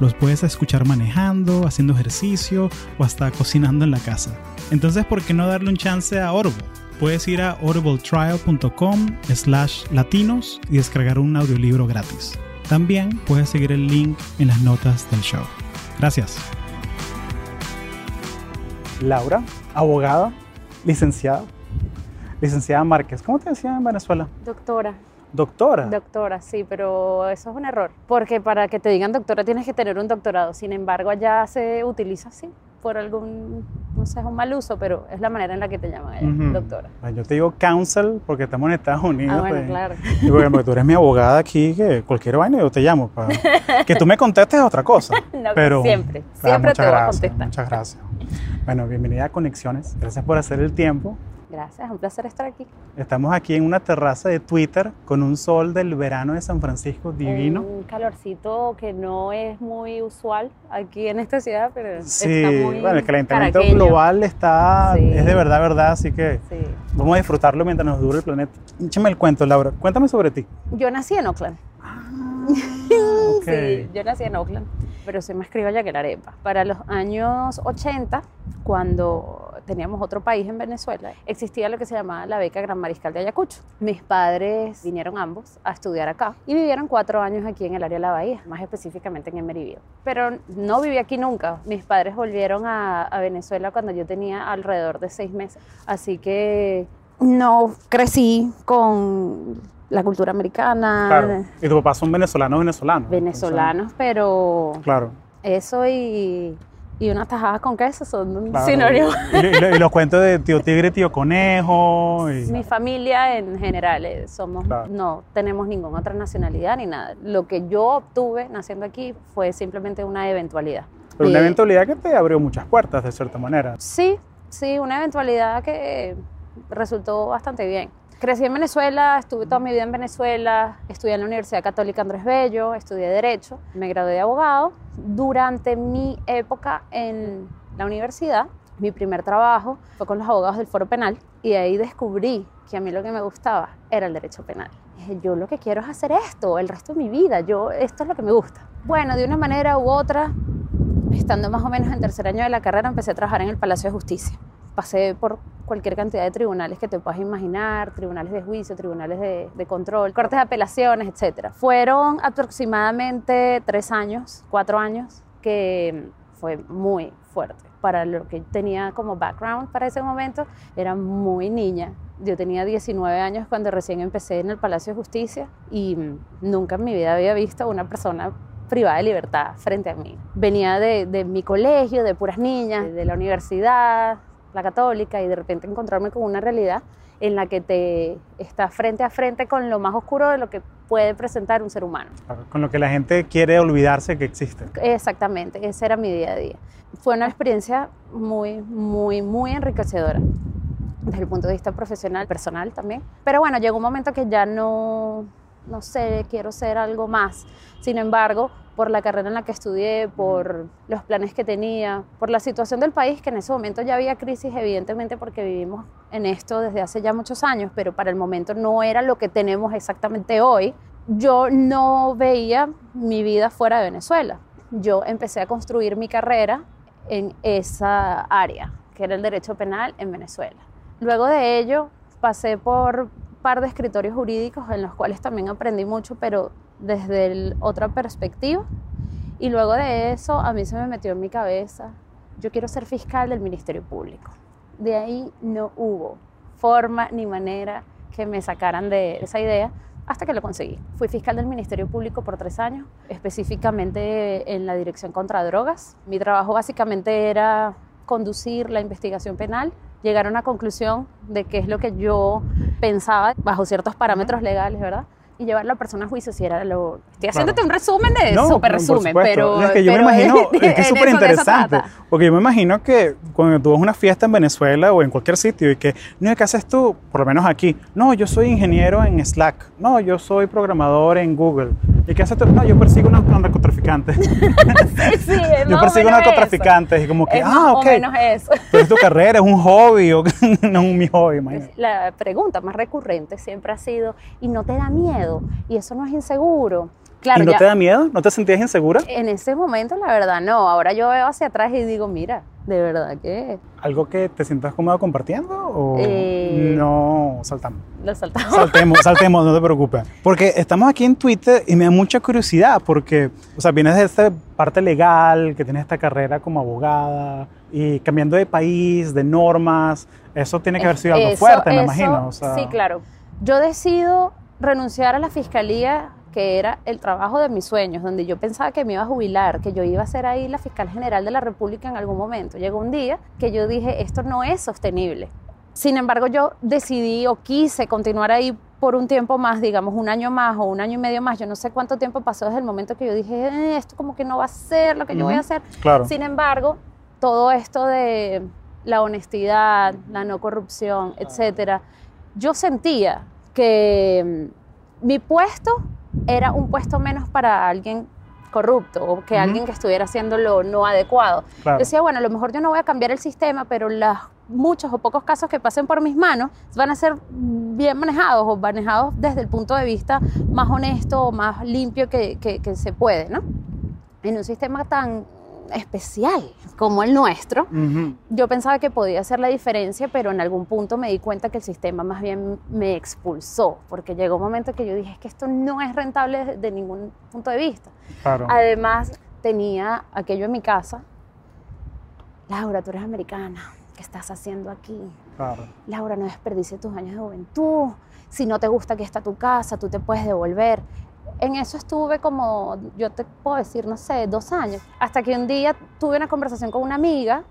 Los puedes escuchar manejando, haciendo ejercicio o hasta cocinando en la casa. Entonces, ¿por qué no darle un chance a Audible? Puedes ir a audibletrial.com slash latinos y descargar un audiolibro gratis. También puedes seguir el link en las notas del show. Gracias. Laura, abogada, licenciada. Licenciada Márquez, ¿cómo te decían en Venezuela? Doctora. Doctora. Doctora, sí, pero eso es un error. Porque para que te digan doctora tienes que tener un doctorado. Sin embargo, allá se utiliza así, por algún, no sé, es un mal uso, pero es la manera en la que te llaman allá, Ujú. doctora. Bueno, Yo te digo counsel porque estamos en Estados Unidos. Ah, bueno, pues. claro. Y porque, tú eres mi abogada aquí, que cualquier vaina yo te llamo. para- Que tú me contestes es otra cosa. No, pero siempre, Ah, siempre te voy a gracias, contestar. Muchas gracias. Bueno, bienvenida a Conexiones. Gracias por hacer el tiempo. Gracias, un placer estar aquí. Estamos aquí en una terraza de Twitter con un sol del verano de San Francisco divino. Un calorcito que no es muy usual aquí en esta ciudad, pero Sí, está muy bueno, el calentamiento caraqueño. global está, Sí. es de verdad, verdad, así que Sí. vamos a disfrutarlo mientras nos dure el planeta. Échame el cuento, Laura. Cuéntame sobre ti. Yo nací en Oakland. Ok. Sí, yo nací en Oakland, pero soy más criolla que la arepa. Para los años 80, cuando teníamos otro país en Venezuela, existía lo que se llamaba la beca Gran Mariscal de Ayacucho. Mis padres vinieron ambos a estudiar acá y vivieron cuatro años aquí en el área de la Bahía, más específicamente en Emeryville. Pero no viví aquí nunca. Mis padres volvieron a, a Venezuela cuando yo tenía alrededor de seis meses. Así que no crecí con la cultura americana, Claro. Y tu papá son venezolanos, venezolanos. venezolanos, pero claro. eso y, y unas tajadas con queso son claro. sinónimos. Y, los cuentos de tío tigre, tío conejo. y- Mi familia en general eh, somos, Claro. no tenemos ninguna otra nacionalidad ni nada. Lo que yo obtuve naciendo aquí fue simplemente una eventualidad. pero una eventualidad que te abrió muchas puertas, de cierta manera. Sí, sí, una eventualidad que resultó bastante bien. Crecí en Venezuela, estuve toda mi vida en Venezuela, estudié en la Universidad Católica Andrés Bello, estudié Derecho, me gradué de abogado. Durante mi época en la universidad, mi primer trabajo fue con los abogados del Foro Penal y ahí descubrí que a mí lo que me gustaba era el derecho penal. Dije, yo lo que quiero es hacer esto el resto de mi vida, yo, esto es lo que me gusta. Bueno, de una manera u otra, estando más o menos en tercer año de la carrera, empecé a trabajar en el Palacio de Justicia. Pasé por cualquier cantidad de tribunales que te puedas imaginar, tribunales de juicio, tribunales de, de control, cortes de apelaciones, etc. Fueron aproximadamente tres años, cuatro años, que fue muy fuerte. Para lo que tenía como background para ese momento, era muy niña. Yo tenía 19 años cuando recién empecé en el Palacio de Justicia y nunca en mi vida había visto una persona privada de libertad frente a mí. Venía de, de mi colegio, de puras niñas, de la universidad, la católica, y de repente encontrarme con una realidad en la que te estás frente a frente con lo más oscuro de lo que puede presentar un ser humano. Con lo que la gente quiere olvidarse que existe. Exactamente, ese era mi día a día. Fue una experiencia muy, muy, muy enriquecedora desde el punto de vista profesional, personal también. Pero bueno, llegó un momento que ya no, no sé, quiero ser algo más. Sin embargo, por la carrera en la que estudié, por los planes que tenía, por la situación del país, que en ese momento ya había crisis, evidentemente porque vivimos en esto desde hace ya muchos años, pero para el momento no era lo que tenemos exactamente hoy, yo no veía mi vida fuera de Venezuela. Yo empecé a construir mi carrera en esa área, que era el derecho penal en Venezuela. Luego de ello, pasé por par de escritorios jurídicos en los cuales también aprendí mucho, pero desde otra perspectiva. Y luego de eso, a mí se me metió en mi cabeza, yo quiero ser fiscal del Ministerio Público. De ahí no hubo forma ni manera que me sacaran de esa idea hasta que lo conseguí. Fui fiscal del Ministerio Público por tres años, específicamente en la Dirección contra Drogas. Mi trabajo básicamente era conducir la investigación penal, llegar a una conclusión de qué es lo que yo pensaba bajo ciertos parámetros legales, ¿verdad? y llevar a persona a juicio si era lo... Estoy Claro. haciéndote un resumen de No, súper por resumen, pero... Es que yo me imagino, es que es súper interesante. Porque yo me imagino que cuando tú vas a una fiesta en Venezuela o en cualquier sitio y que, no, ¿qué haces tú? Por lo menos aquí. No, yo soy ingeniero en Slack. No, yo soy programador en Google. ¿Y qué haces tú? No, yo persigo unos narcotraficantes. Sí, sí, es yo persigo narcotraficantes. Y como que, Es ah, ok. o menos eso. Pero es tu carrera, es un hobby, o no es mi hobby, imagínate. La pregunta más recurrente siempre ha sido, ¿y no te da miedo? ¿Y eso no es inseguro? Claro, ¿Y no ya- te da miedo? ¿No te sentías insegura? en ese momento la verdad no. Ahora yo veo hacia atrás y digo, mira, de verdad que ¿Algo que te sientas cómodo compartiendo? ¿O Eh. no saltamos? lo saltamos. Saltemos, saltemos, no te preocupes. Porque estamos aquí en Twitter y me da mucha curiosidad porque, o sea, vienes de esta parte legal, que tienes esta carrera como abogada y cambiando de país, de normas, eso tiene que haber sido algo Eso- fuerte, me eso- imagino. o sea, Sí, claro. Yo decido renunciar a la fiscalía, que era el trabajo de mis sueños, donde yo pensaba que me iba a jubilar, que yo iba a ser ahí la fiscal general de la República en algún momento. Llegó un día que yo dije, esto no es sostenible. Sin embargo, yo decidí o quise continuar ahí por un tiempo más, digamos un año más o un año y medio más. Yo no sé cuánto tiempo pasó desde el momento que yo dije, "Eh, esto como que no va a ser lo que yo voy a hacer. Claro. Sin embargo, todo esto de la honestidad, la no corrupción, etcétera, yo sentía que mm, mi puesto era un puesto menos para alguien corrupto o que Ujú. alguien que estuviera haciendo lo no adecuado. claro. Decía, bueno, a lo mejor yo no voy a cambiar el sistema, pero los muchos o pocos casos que pasen por mis manos van a ser bien manejados o manejados desde el punto de vista más honesto o más limpio que, que- que se puede, ¿no? En un sistema tan especial como el nuestro, yo pensaba que podía hacer la diferencia, pero en algún punto me di cuenta que el sistema más bien me expulsó, porque llegó un momento que yo dije, es que esto no es rentable de, de ningún punto de vista. Claro. Además, tenía aquello en mi casa. Laura, tú eres americana. ¿Qué estás haciendo aquí? claro. Laura, no desperdicies tus años de juventud. Si no te gusta que está tu casa, tú te puedes devolver. En eso estuve como, yo te puedo decir, no sé, dos años. Hasta que un día tuve una conversación con una amiga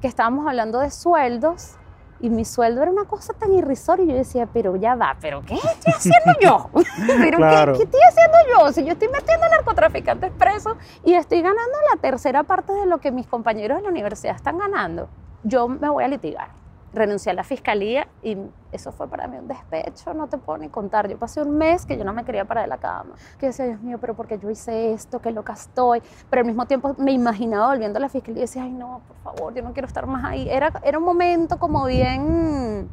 que estábamos hablando de sueldos y mi sueldo era una cosa tan irrisoria y yo decía, pero ya va, pero ¿qué estoy haciendo yo? ¿Pero Claro. ¿qué, qué estoy haciendo yo? Si yo estoy metiendo narcotraficantes presos y estoy ganando la tercera parte de lo que mis compañeros de la universidad están ganando, yo me voy a litigar. Renuncié a la fiscalía y eso fue para mí un despecho, no te puedo ni contar. Yo pasé un mes que yo no me quería parar de la cama. Que decía, Dios mío, pero porque yo hice esto, qué loca estoy. Pero al mismo tiempo me imaginaba volviendo a la fiscalía y decía, ay no, por favor, yo no quiero estar más ahí. Era, era un momento como bien...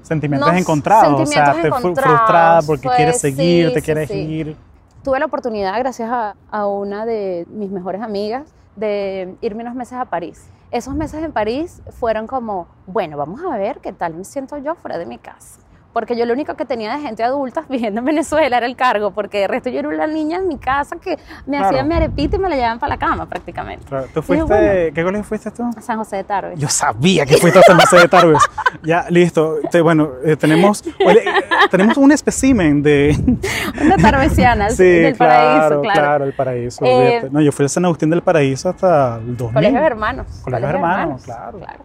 Sentimientos No, encontrados, o sea, sentimientos te fru- encontrados, frustrada porque fue- quieres seguir, sí, te sí, quieres sí. ir. Tuve la oportunidad, gracias a, a una de mis mejores amigas, de irme unos meses a París. Esos meses en París fueron como, bueno, vamos a ver qué tal me siento yo fuera de mi casa. Porque yo lo único que tenía de gente adulta viviendo en Venezuela era el cargo, porque de resto yo era una niña en mi casa que me Claro. hacían mi arepita y me la llevaban para la cama prácticamente. Claro. ¿Tú fuiste, yo, bueno. qué colegio fuiste tú? A San José de Tarbes. Yo sabía que fuiste a San José de Tarbes. Ya, listo. Te- bueno, eh, tenemos, oye, eh, tenemos un espécimen de... Una tarbesiana Sí, del claro, paraíso, claro. el paraíso. Eh, no, yo fui a San Agustín del Paraíso hasta el 2000. Colegios hermanos. Colegios hermanos, claro. claro.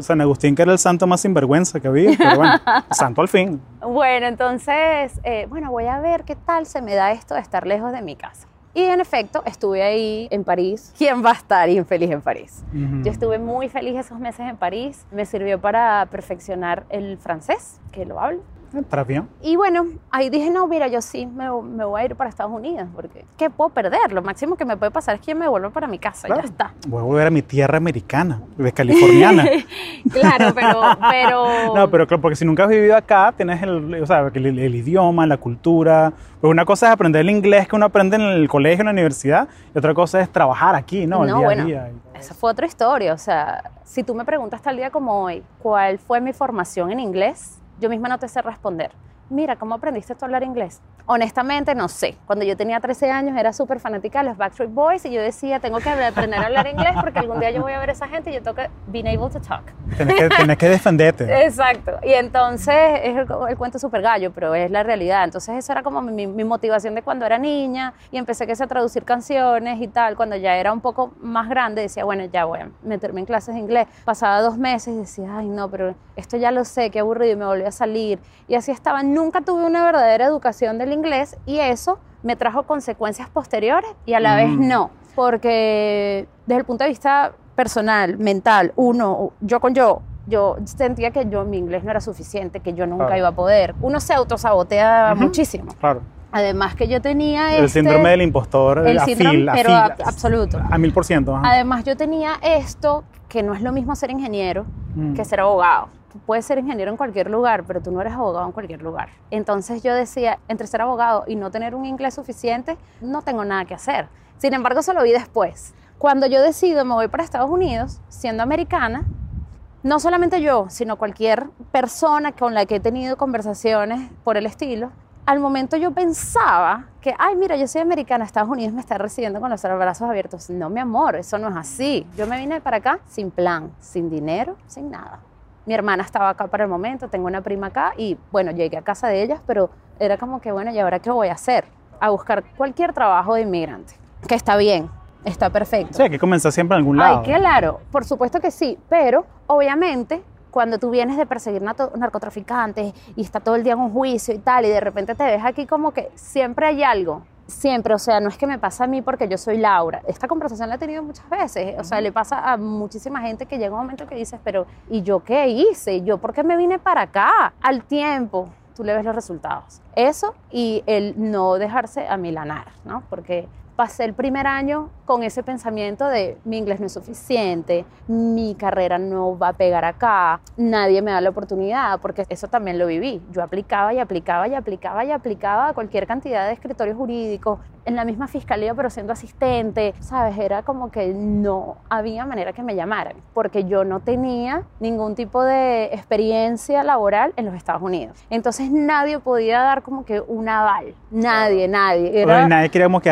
San Agustín, que era el santo más sinvergüenza que había, pero bueno, santo al fin. Bueno, entonces, eh, bueno, voy a ver qué tal se me da esto de estar lejos de mi casa. Y en efecto, estuve ahí en París. ¿Quién va a estar infeliz en París? Yo estuve muy feliz esos meses en París. Me sirvió para perfeccionar el francés, que lo hablo. Eh, Para bien. Y bueno, ahí dije, no, mira, yo sí me, me voy a ir para Estados Unidos, porque ¿qué puedo perder? Lo máximo que me puede pasar es que me vuelva para mi casa, Claro. ya está. Voy a volver a mi tierra americana, de californiana. Claro, pero... pero... No, pero claro, porque si nunca has vivido acá, tienes el, o sea, el, el idioma, la cultura. Pues una cosa es aprender el inglés que uno aprende en el colegio, en la universidad, y otra cosa es trabajar aquí, ¿no? El No, día bueno, a día. Esa fue otra historia. O sea, si tú me preguntas tal día como hoy, ¿cuál fue mi formación en inglés? Yo misma no te sé responder. Mira, ¿cómo aprendiste tú a hablar inglés? Honestamente, no sé. Cuando yo tenía 13 años era súper fanática de los Backstreet Boys y yo decía, tengo que aprender a hablar inglés porque algún día yo voy a ver a esa gente y yo tengo que being able to talk. Tienes que, que defenderte. Exacto. Y entonces es el, el cuento súper gallo, pero es la realidad. Entonces eso era como mi, mi motivación de cuando era niña y empecé que a traducir canciones y tal. Cuando ya era un poco más grande decía, bueno, ya voy a meterme en clases de inglés. Pasaba dos meses y decía, ay no, pero esto ya lo sé, qué aburrido y me volví a salir. Y así estaba. Nunca tuve una verdadera educación del inglés y eso me trajo consecuencias posteriores y a la vez Mm. no, porque desde el punto de vista personal, mental, uno, yo con yo, yo sentía que yo mi inglés no era suficiente, que yo nunca Claro. iba a poder. Uno se autosabotea Ujú. muchísimo. Claro. Además que yo tenía El este- síndrome del impostor el a síndrome, fil, a pero fil, a- absoluto. A mil por ciento. Además yo tenía esto que no es lo mismo ser ingeniero Mm. que ser abogado. Tú puedes ser ingeniero en cualquier lugar, pero tú no eres abogado en cualquier lugar. Entonces yo decía, entre ser abogado y no tener un inglés suficiente, no tengo nada que hacer. Sin embargo, eso lo vi después. Cuando yo decido me voy para Estados Unidos, siendo americana, no solamente yo, sino cualquier persona con la que he tenido conversaciones por el estilo, al momento yo pensaba que, ay, mira, yo soy americana, Estados Unidos me está recibiendo con los brazos abiertos. No, mi amor, eso no es así. Yo me vine para acá sin plan, sin dinero, sin nada. Mi hermana estaba acá para el momento, tengo una prima acá y bueno, llegué a casa de ellas, pero era como que, bueno, ¿y ahora qué voy a hacer? A buscar cualquier trabajo de inmigrante, que está bien, está perfecto. Sí, hay que comenzar siempre en algún lado. Ay, claro, por supuesto que sí, pero obviamente cuando tú vienes de perseguir narcotraficantes y está todo el día en un juicio y tal, y de repente te ves aquí como que siempre hay algo. Siempre, o sea, no es que me pasa a mí porque yo soy Laura. Esta conversación la he tenido muchas veces. O sea, le pasa a muchísima gente que llega un momento que dices, pero ¿y yo qué hice? ¿Y yo por qué me vine para acá? Al tiempo, tú le ves los resultados. Eso y el no dejarse amilanar, ¿no? Porque pasé el primer año con ese pensamiento de mi inglés no es suficiente, mi carrera no va a pegar acá, nadie me da la oportunidad, porque eso también lo viví. Yo aplicaba y aplicaba y aplicaba y aplicaba a cualquier cantidad de escritorios jurídicos, en la misma fiscalía, pero siendo asistente, ¿sabes? Era como que no había manera que me llamaran, porque yo no tenía ningún tipo de experiencia laboral en los Estados Unidos. Entonces nadie podía dar como que un aval, nadie, nadie. Era, nadie quería como que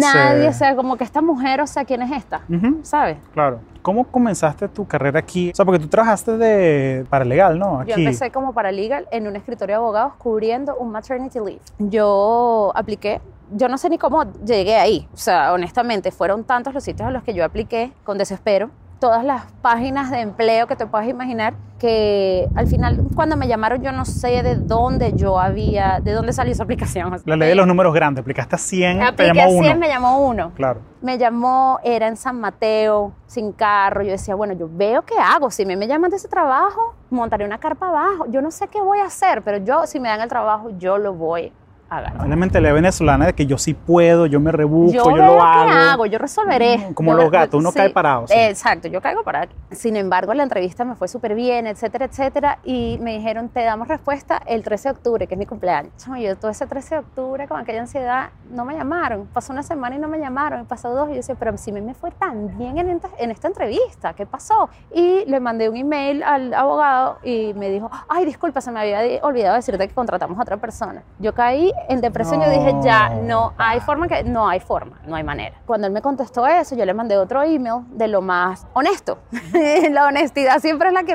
Nadie, o sea, como que esta mujer, o sea, ¿quién es esta? Ujú, ¿Sabes? claro. ¿Cómo comenzaste tu carrera aquí? O sea, porque tú trabajaste de paralegal, ¿no? Aquí. Yo empecé como paralegal en un escritorio de abogados cubriendo un maternity leave. Yo apliqué, yo no sé ni cómo llegué ahí. O sea, honestamente, fueron tantos los sitios a los que yo apliqué con desespero. Todas las páginas de empleo que te puedas imaginar, que al final, cuando me llamaron, yo no sé de dónde yo había, de dónde salió esa aplicación. La ley de los números grandes. Aplicaste a 100, te llamó a 100, uno. me llamó uno. Claro. me llamó, era en San Mateo, sin carro. Yo decía, bueno, yo veo qué hago. Si me, me llaman de ese trabajo, montaré una carpa abajo. Yo no sé qué voy a hacer, pero yo, si me dan el trabajo, yo lo voy a ganar. Una mentalidad venezolana de que yo sí puedo, yo me rebusco, Yo, yo, lo hago. hago, yo resolveré. Como Yo- los gatos, uno cae parado, sí. Exacto, yo caigo parado. Sin embargo, la entrevista me fue súper bien, etcétera, etcétera. Y me dijeron, te damos respuesta el 13 de octubre, que es mi cumpleaños. Yo todo ese 13 de octubre con aquella ansiedad, no me llamaron. Pasó una semana y no me llamaron, pasó dos. Y yo decía, pero si me fue tan bien en esta, en esta entrevista, ¿qué pasó? Y le mandé un email al abogado y me dijo, ay, disculpa, se me había olvidado decirte que contratamos a otra persona. Yo caí en depresión y yo dije, ya, no hay forma que, no hay forma, no hay manera. Cuando él me contestó eso, yo le mandé otro email de lo más honesto. la honestidad siempre es la que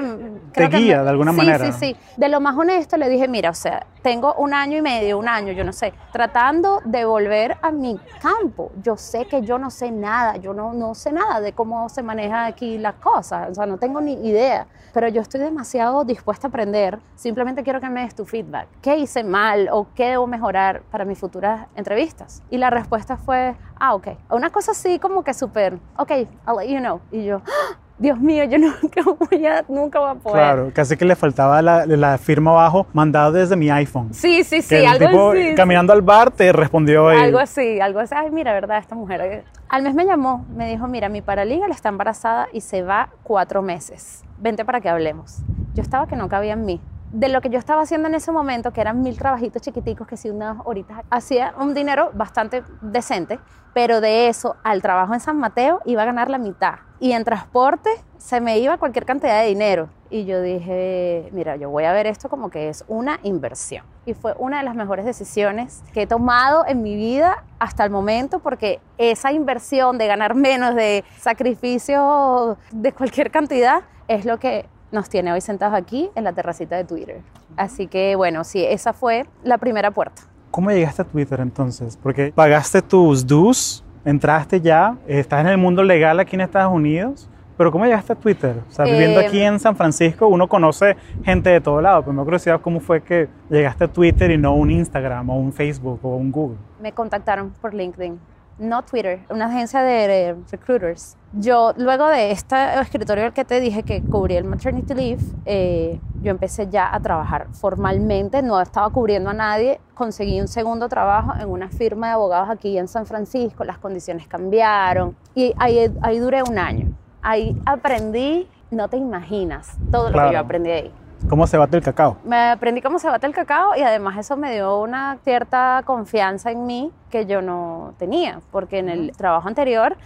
creo que guía me- de alguna Sí, manera. Sí, sí, De lo más honesto le dije, mira, o sea, tengo un año y medio, un año, yo no sé, tratando de volver a mi campo. Yo sé que yo no sé nada, yo no, no sé nada de cómo se maneja aquí las cosas, o sea, no tengo ni idea, pero yo estoy demasiado dispuesta a aprender, simplemente quiero que me des tu feedback. ¿Qué hice mal o qué debo mejorar para mis futuras entrevistas? Y la respuesta fue, ah, ok. Una cosa así como que súper, ok, I'll let you know. Y yo, "Ah, Dios mío, yo nunca voy a, nunca voy a poder. Claro, casi que le faltaba la, la firma abajo, mandado desde mi iPhone. Sí, sí, sí, que el algo tipo así. caminando al bar te respondió ahí. Algo así, algo así. Ay, mira, verdad, esta mujer. eh. Al mes me llamó, me dijo, mira, mi paralegal está embarazada y se va cuatro meses. Vente para que hablemos. Yo estaba que no cabía en mí. De lo que yo estaba haciendo en ese momento, que eran mil trabajitos chiquiticos, que si unas horitas, hacía un dinero bastante decente, pero de eso al trabajo en San Mateo iba a ganar la mitad. Y en transporte se me iba cualquier cantidad de dinero. Y yo dije, mira, yo voy a ver esto como que es una inversión. Y fue una de las mejores decisiones que he tomado en mi vida hasta el momento, porque esa inversión de ganar menos, de sacrificio de cualquier cantidad, es lo que nos tiene hoy sentados aquí en la terracita de Twitter. Así que bueno, sí, esa fue la primera puerta. ¿Cómo llegaste a Twitter entonces? Porque pagaste tus dues, entraste ya, estás en el mundo legal aquí en Estados Unidos, Pero ¿cómo llegaste a Twitter? O sea, viviendo Eh, aquí en San Francisco, uno conoce gente de todo lado, pero me da curiosidad cómo fue que llegaste a Twitter y no un Instagram o un Facebook o un Google. Me contactaron por LinkedIn, no Twitter, una agencia de recruiters. Yo, luego de este escritorio al que te dije que cubrí el maternity leave, eh, yo empecé ya a trabajar formalmente, no estaba cubriendo a nadie, conseguí un segundo trabajo en una firma de abogados aquí en San Francisco, las condiciones cambiaron y ahí, ahí duré un año. Ahí aprendí, no te imaginas, todo lo que yo aprendí ahí. ¿Cómo se bate el cacao? Me aprendí cómo se bate el cacao y además eso me dio una cierta confianza en mí que yo no tenía, porque en el trabajo anterior,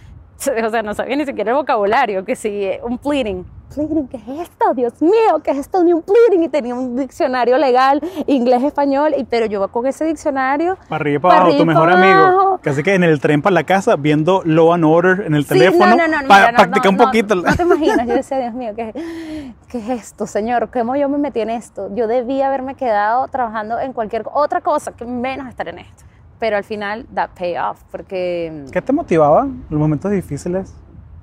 o sea, no sabía ni siquiera el vocabulario, que si un pleading. Pleading, ¿qué es esto? Dios mío, ¿qué es esto de un pleading? Y tenía un diccionario legal, inglés, español, y, pero yo con ese diccionario... Para arriba y para abajo, tu mejor amigo. Casi que en el tren para la casa, viendo Law and Order en el Sí, teléfono, no, no, no, para practicar un poquito. No, te imaginas, yo decía, Dios mío, ¿qué, ¿qué es esto, señor? ¿Cómo yo me metí en esto? Yo debía haberme quedado trabajando en cualquier otra cosa que menos estar en esto. Pero al final, that pay off, porque ¿Qué te motivaba en los momentos difíciles?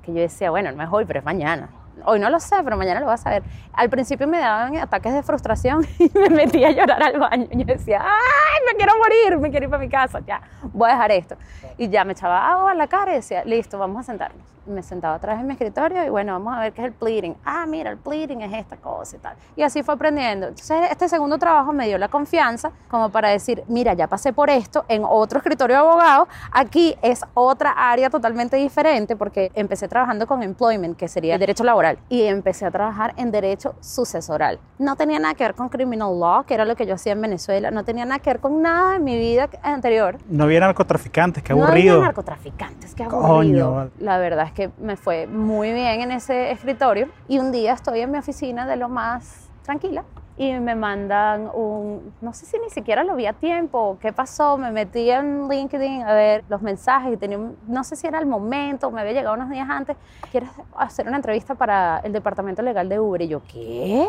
que yo decía, bueno, no es hoy, pero es mañana. Hoy no lo sé, pero mañana lo vas a saber. Al principio me daban ataques de frustración y me metía a llorar al baño. Yo decía, ¡ay, me quiero morir! Me quiero ir para mi casa, ya, voy a dejar esto. Y ya me echaba agua a la cara y decía, listo, vamos a sentarnos. Me sentaba atrás en mi escritorio y bueno, vamos a ver qué es el pleading. Ah, mira, el pleading es esta cosa y tal. Y así fue aprendiendo. Entonces, este segundo trabajo me dio la confianza como para decir, mira, ya pasé por esto en otro escritorio de abogado. Aquí es otra área totalmente diferente porque empecé trabajando con employment, que sería el derecho laboral, y empecé a trabajar en derecho sucesoral. No tenía nada que ver con criminal law, que era lo que yo hacía en Venezuela. No tenía nada que ver con nada de mi vida anterior. No había narcotraficantes, qué No aburrido. había narcotraficantes, qué Coño, aburrido. vale. La verdad es que me fue muy bien en ese escritorio y un día estoy en mi oficina de lo más tranquila y me mandan un, no sé si ni siquiera lo vi a tiempo, qué pasó, me metí en LinkedIn a ver los mensajes y tenía, un- no sé si era el momento, me había llegado unos días antes, quieres hacer una entrevista para el departamento legal de Uber y yo, ¿qué?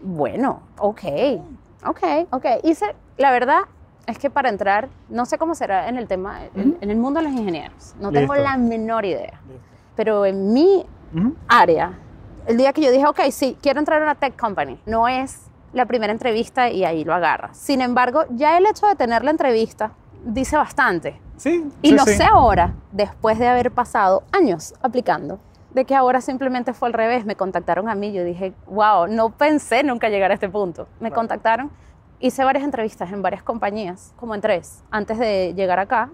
Bueno, ok, ok, ok. Hice, la verdad es que para entrar, no sé cómo será en el tema, en, en el mundo de los ingenieros, no tengo Listo. la menor idea. Pero en mi área, el día que yo dije, ok, sí, quiero entrar a una tech company, no es la primera entrevista y ahí lo agarras. Sin embargo, ya el hecho de tener la entrevista dice bastante. Sí, Y sí, lo sí. sé ahora, después de haber pasado años aplicando, de que ahora simplemente fue al revés. Me contactaron a mí, yo dije, wow, no pensé nunca llegar a este punto. Me contactaron, hice varias entrevistas en varias compañías, como en tres, antes de llegar acá.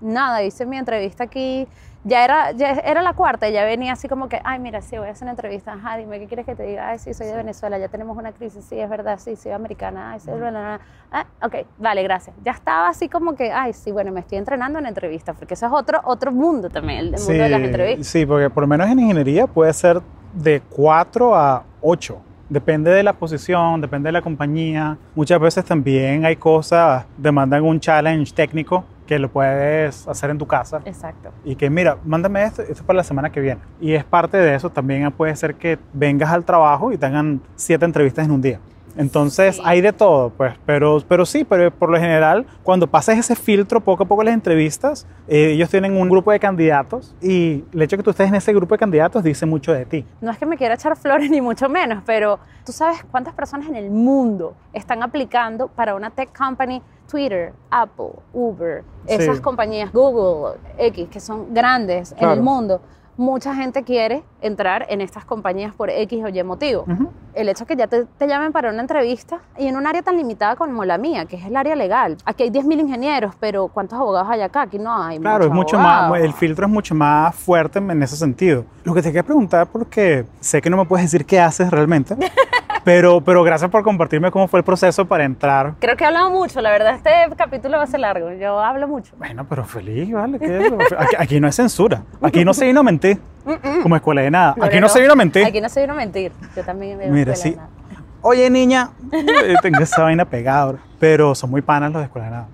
Nada, hice mi entrevista aquí. Ya era, ya era la cuarta, y ya venía así como que, ay, mira, sí, voy a hacer una entrevista. Ajá, dime, ¿qué quieres que te diga? Ay, sí, soy de Venezuela, ya tenemos una crisis. Sí, es verdad, sí, soy americana. Ay, sí, bla, bla. Ah, ok, vale, gracias. Ya estaba así como que, ay, sí, bueno, me estoy entrenando en entrevistas, porque eso es otro, otro mundo también, el mundo de las entrevistas. Sí, porque por lo menos en ingeniería puede ser de 4 a 8. Depende de la posición, depende de la compañía. Muchas veces también hay cosas, demandan un challenge técnico que lo puedes hacer en tu casa. Exacto. Y que mira, mándame esto, esto es para la semana que viene. Y es parte de eso, también puede ser que vengas al trabajo y tengan siete entrevistas en un día. Entonces Sí. hay de todo, pues, pero, pero sí, pero por lo general, cuando pasas ese filtro poco a poco las entrevistas, eh, ellos tienen un grupo de candidatos y el hecho de que tú estés en ese grupo de candidatos dice mucho de ti. No es que me quiera echar flores ni mucho menos, pero tú sabes cuántas personas en el mundo están aplicando para una tech company, Twitter, Apple, Uber, esas Sí. compañías, Google, X, que son grandes en Claro. el mundo. Mucha gente quiere entrar en estas compañías por X o Y motivo. Ujú. El hecho que ya te, te llamen para una entrevista y en un área tan limitada como la mía, que es el área legal. Aquí hay 10.000 ingenieros, pero ¿cuántos abogados hay acá? Aquí no hay. Claro, es mucho más, el filtro es mucho más fuerte en ese sentido. Lo que te quería preguntar, porque sé que no me puedes decir qué haces realmente, pero, pero gracias por compartirme cómo fue el proceso para entrar Creo que he hablado mucho, la verdad este capítulo va a ser largo, yo hablo mucho. Bueno, pero feliz, ¿vale? ¿Qué es? Aquí, aquí no hay censura. Aquí no se vino a mentir. Como escuela de nada. Aquí no, se vino a mentir. Aquí no se vino a mentir, yo también veo Mira, sí. Oye, niña, tengo esa vaina pegada. Pero son muy panas los de escuela de nada.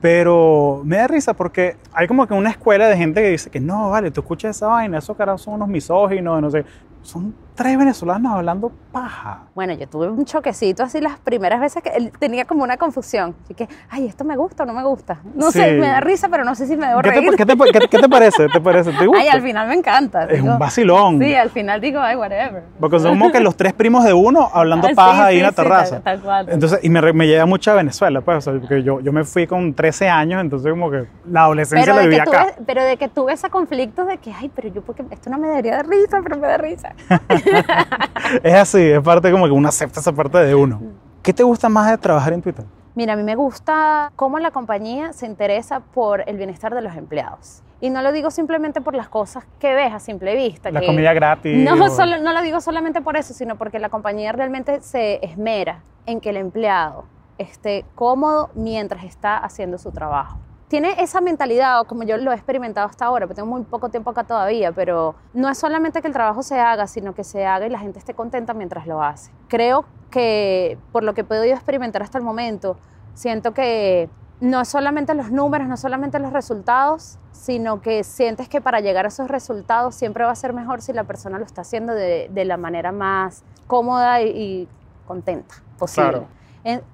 Pero me da risa porque hay como que una escuela de gente que dice que no, vale, tú escuchas esa vaina, esos caras son unos misóginos, no sé. Son tres venezolanos hablando paja. Bueno, yo tuve un choquecito así las primeras veces que él tenía como una confusión. Así que, ay, ¿esto me gusta o no me gusta? No Sí. sé, me da risa, pero no sé si me debo ¿Qué reír. te, qué te- qué- qué te parece? ¿Te parece? ¿Te gusta? Ay, al final me encanta. es digo, un vacilón. Sí, al final digo, ay, whatever. Porque son como que los tres primos de uno hablando Ah, sí, paja ahí sí, en la tal- terraza. tal cual. Entonces, y me, me lleva mucho a Venezuela, pues, o sea, porque yo, yo me fui con 13 años, entonces como que la adolescencia Pero la viví acá. pero de que tuve ese conflicto de que, ay, pero yo, porque esto no me daría de risa, pero me da risa. Es así, es parte como que uno acepta esa parte de uno. ¿Qué te gusta más de trabajar en Twitter? Mira, a mí me gusta cómo la compañía se interesa por el bienestar de los empleados. Y no lo digo simplemente por las cosas que ves a simple vista. La que- comida gratis. No, o- solo- no lo digo solamente por eso, sino porque la compañía realmente se esmera en que el empleado esté cómodo mientras está haciendo su trabajo. Tiene esa mentalidad, o como yo lo he experimentado hasta ahora, porque tengo muy poco tiempo acá todavía, pero no es solamente que el trabajo se haga, sino que se haga y la gente esté contenta mientras lo hace. Creo que por lo que he podido experimentar hasta el momento, siento que no es solamente los números, no solamente los resultados, sino que sientes que para llegar a esos resultados siempre va a ser mejor si la persona lo está haciendo de, de la manera más cómoda y, y contenta posible. Claro.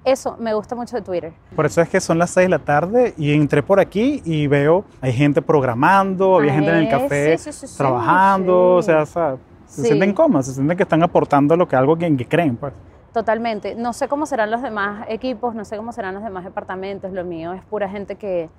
Eso me gusta mucho de Twitter. Por eso es que son las 6 de la tarde y entré por aquí y veo, hay gente programando, había gente en el Eh, café sí, sí, sí, trabajando, o sea, se sienten cómodos, se sienten que están aportando lo que algo que, que creen, pues. Totalmente. No sé cómo serán los demás equipos, no sé cómo serán los demás departamentos. Lo mío es pura gente que...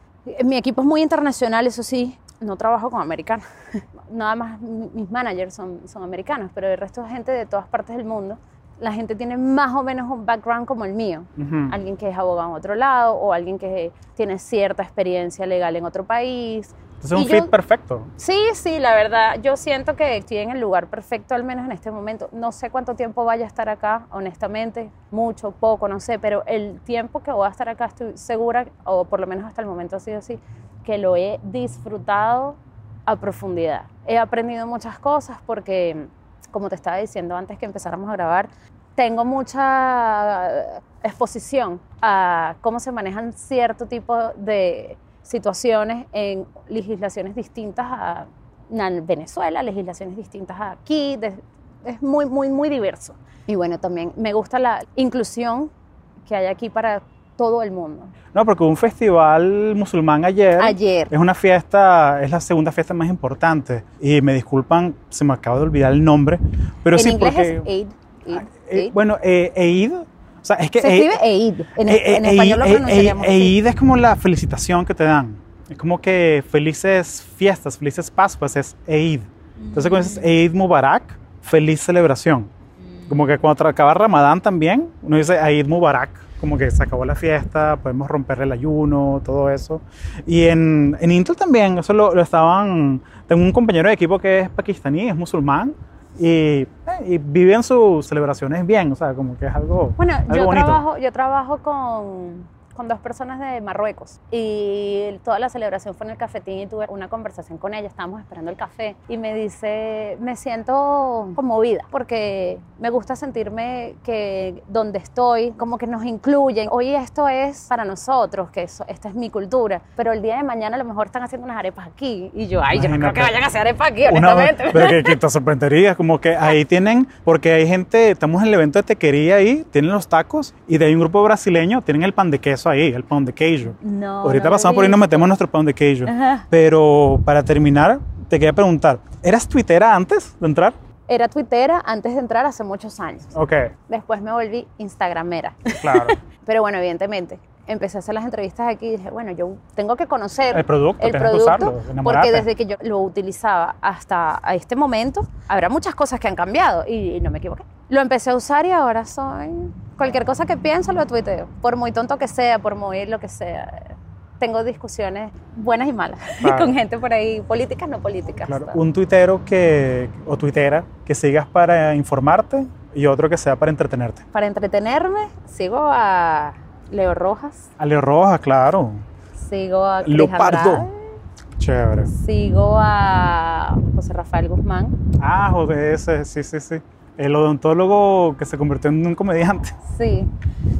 Mi equipo es muy internacional, eso sí. No trabajo con americanos. Nada más mi- mis managers son, son americanos, pero el resto es gente de todas partes del mundo. La gente tiene más o menos un background como el mío. Alguien que es abogado en otro lado o alguien que tiene cierta experiencia legal en otro país. Entonces es un yo- fit perfecto. Sí, sí, la verdad, yo siento que estoy en el lugar perfecto, al menos en este momento. No sé cuánto tiempo vaya a estar acá, honestamente, mucho, poco, no sé, pero el tiempo que voy a estar acá estoy segura, o por lo menos hasta el momento ha sido así, que lo he disfrutado a profundidad. He aprendido muchas cosas porque, como te estaba diciendo antes que empezáramos a grabar, tengo mucha exposición a cómo se manejan cierto tipo de situaciones en legislaciones distintas a en Venezuela, legislaciones distintas a aquí, de- es muy, muy, muy diverso. Y bueno, también me gusta la inclusión que hay aquí para todo el mundo. No, porque un festival musulmán ayer. Ayer, Es una fiesta, es la segunda fiesta más importante. Y me disculpan, se me acaba de olvidar el nombre. Pero en sí, inglés porque. es Eid. Eid, eh, Eid. bueno, eh, Eid. O sea, es que. Se Eid- escribe Eid, en, eh, en eh, español lo Eid- pronunciaríamos Eid-. Eid es como la felicitación que te dan. Es como que felices fiestas, felices Pascuas, es Eid. Entonces, cuando dices Eid Mubarak, feliz celebración. Como que cuando acaba Ramadán también, uno dice Eid Mubarak, como que se acabó la fiesta, podemos romper el ayuno, todo eso. Y en, en Intel también, eso lo, lo estaban. Tengo un compañero de equipo que es pakistaní, es musulmán, y, eh, y viven sus celebraciones bien, o sea, como que es algo. Bueno, algo yo bonito. trabajo, yo trabajo con, con dos personas de Marruecos y toda la celebración fue en el cafetín y tuve una conversación con ella, estábamos esperando el café y me dice, me siento conmovida porque me gusta sentirme que donde estoy, como que nos incluyen. Hoy esto es para nosotros, que eso- esta es mi cultura, pero el día de mañana a lo mejor están haciendo unas arepas aquí y yo, ay, yo no creo que Imagínate. vayan a hacer arepas aquí, Una- honestamente. pero que, que te sorprenderías, como que ahí tienen, porque hay gente, estamos en el evento de tequería ahí, tienen los tacos y de ahí un grupo brasileño, tienen el pan de queso ahí, el pan de queijo. No, Ahorita no pasamos por ahí y nos metemos nuestro pan de queijo. Ajá. Pero para terminar, te quería preguntar, ¿eras tuitera antes de entrar? Era tuitera antes de entrar hace muchos años. Ok, Después me volví instagramera. claro. Pero bueno, evidentemente, empecé a hacer las entrevistas aquí y dije, bueno, yo tengo que conocer El producto, el producto, usarlo, porque desde que yo lo utilizaba hasta este momento, habrá muchas cosas que han cambiado y, no me equivoqué. Lo empecé a usar y ahora soy... Cualquier cosa que pienso lo tuiteo, por muy tonto que sea, por muy lo que sea. Tengo discusiones buenas y malas Claro. con gente por ahí, políticas, no políticas. Claro, un tuitero que, o tuitera que sigas para informarte y otro que sea para entretenerte. Para entretenerme, sigo a Leo Rojas, A Leo Rojas, claro. sigo a Leopardo. Andrade, Chévere. sigo a José Rafael Guzmán. Ah, joder, ese, sí, sí, sí. El odontólogo que se convirtió en un comediante. Sí,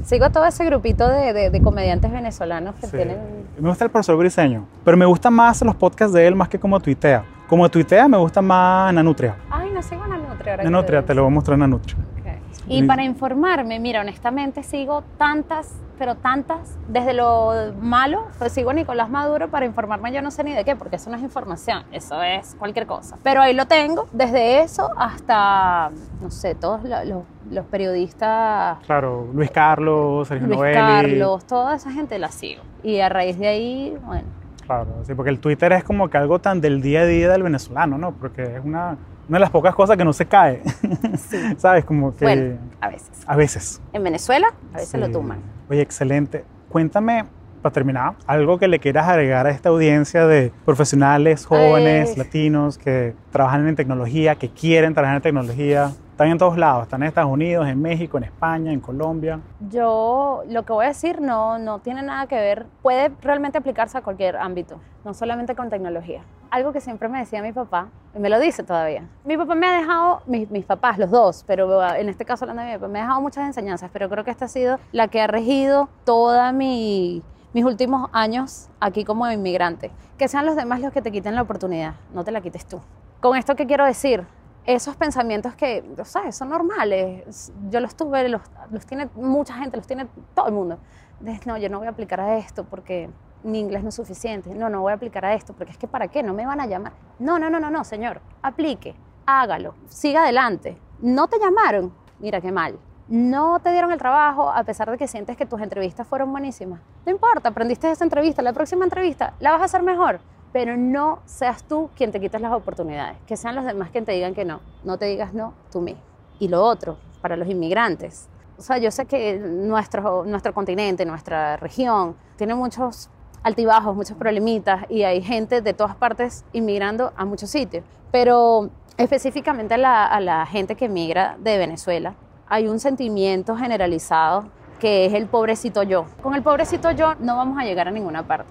sigo a todo ese grupito de, de- de comediantes venezolanos que Sí. tienen... Me gusta el profesor Briseño, pero me gustan más los podcasts de él más que como tuitea. Como tuitea me gusta más Nanutria. Ay, no sigo. Nanutria. ahora Nanutria, lo te lo voy a mostrar Nanutria. Ok. Y para informarme, mira, honestamente sigo tantas, pero tantas, desde lo malo, pues sigo a Nicolás Maduro para informarme, yo no sé ni de qué, porque eso no es información, eso es cualquier cosa. Pero ahí lo tengo, desde eso hasta, no sé, todos lo- lo- los periodistas, Claro, Luis Carlos, Sergio Luis Novelli. Carlos, toda esa gente la sigo. Y a raíz de ahí, bueno, Claro, sí, porque el Twitter es como que algo tan del día a día del venezolano, ¿no? Porque es una, una de las pocas cosas que no se cae, sí. ¿sabes? Como que Bueno, a veces. a veces. En Venezuela, a veces Sí. lo tumban. Oye, excelente. Cuéntame, para terminar, algo que le quieras agregar a esta audiencia de profesionales jóvenes, Ay. latinos, que trabajan en tecnología, que quieren trabajar en tecnología. Están en todos lados, están en Estados Unidos, en México, en España, en Colombia. Yo lo que voy a decir no, no tiene nada que ver, puede realmente aplicarse a cualquier ámbito, no solamente con tecnología. Algo que siempre me decía mi papá, y me lo dice todavía. Mi papá me ha dejado, mis, mis papás, los dos, pero en este caso hablando de mi papá, me ha dejado muchas enseñanzas, pero creo que esta ha sido la que ha regido toda mi, mis últimos años aquí como inmigrante. Que sean los demás los que te quiten la oportunidad, no te la quites tú. Con esto, ¿qué quiero decir? Esos pensamientos que, o sea, son normales. Yo los tuve, los, tiene mucha gente, los tiene todo el mundo. De, no, yo no voy a aplicar a esto porque mi inglés no es suficiente. No, no voy a aplicar a esto porque es que para qué, no me van a llamar. No, no, no, no, no, señor. Aplique, hágalo, siga adelante. No te llamaron, mira qué mal. No te dieron el trabajo a pesar de que sientes que tus entrevistas fueron buenísimas. No importa, aprendiste de esta entrevista, la próxima entrevista la vas a hacer mejor pero no seas tú quien te quites las oportunidades, que sean los demás quien te digan que no, no te digas no tú mismo. Y lo otro, para los inmigrantes, o sea, yo sé que nuestro, nuestro continente, nuestra región, tiene muchos altibajos, muchos problemitas y hay gente de todas partes inmigrando a muchos sitios, pero específicamente a la, a la gente que migra de Venezuela, hay un sentimiento generalizado que es el pobrecito yo. Con el pobrecito yo no vamos a llegar a ninguna parte.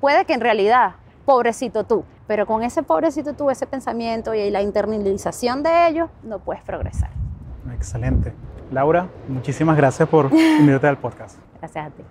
Puede que en realidad pobrecito tú, pero con ese pobrecito tú, ese pensamiento y la internalización de ello, no puedes progresar. Excelente. Laura, muchísimas gracias por unirte al podcast. Gracias a ti.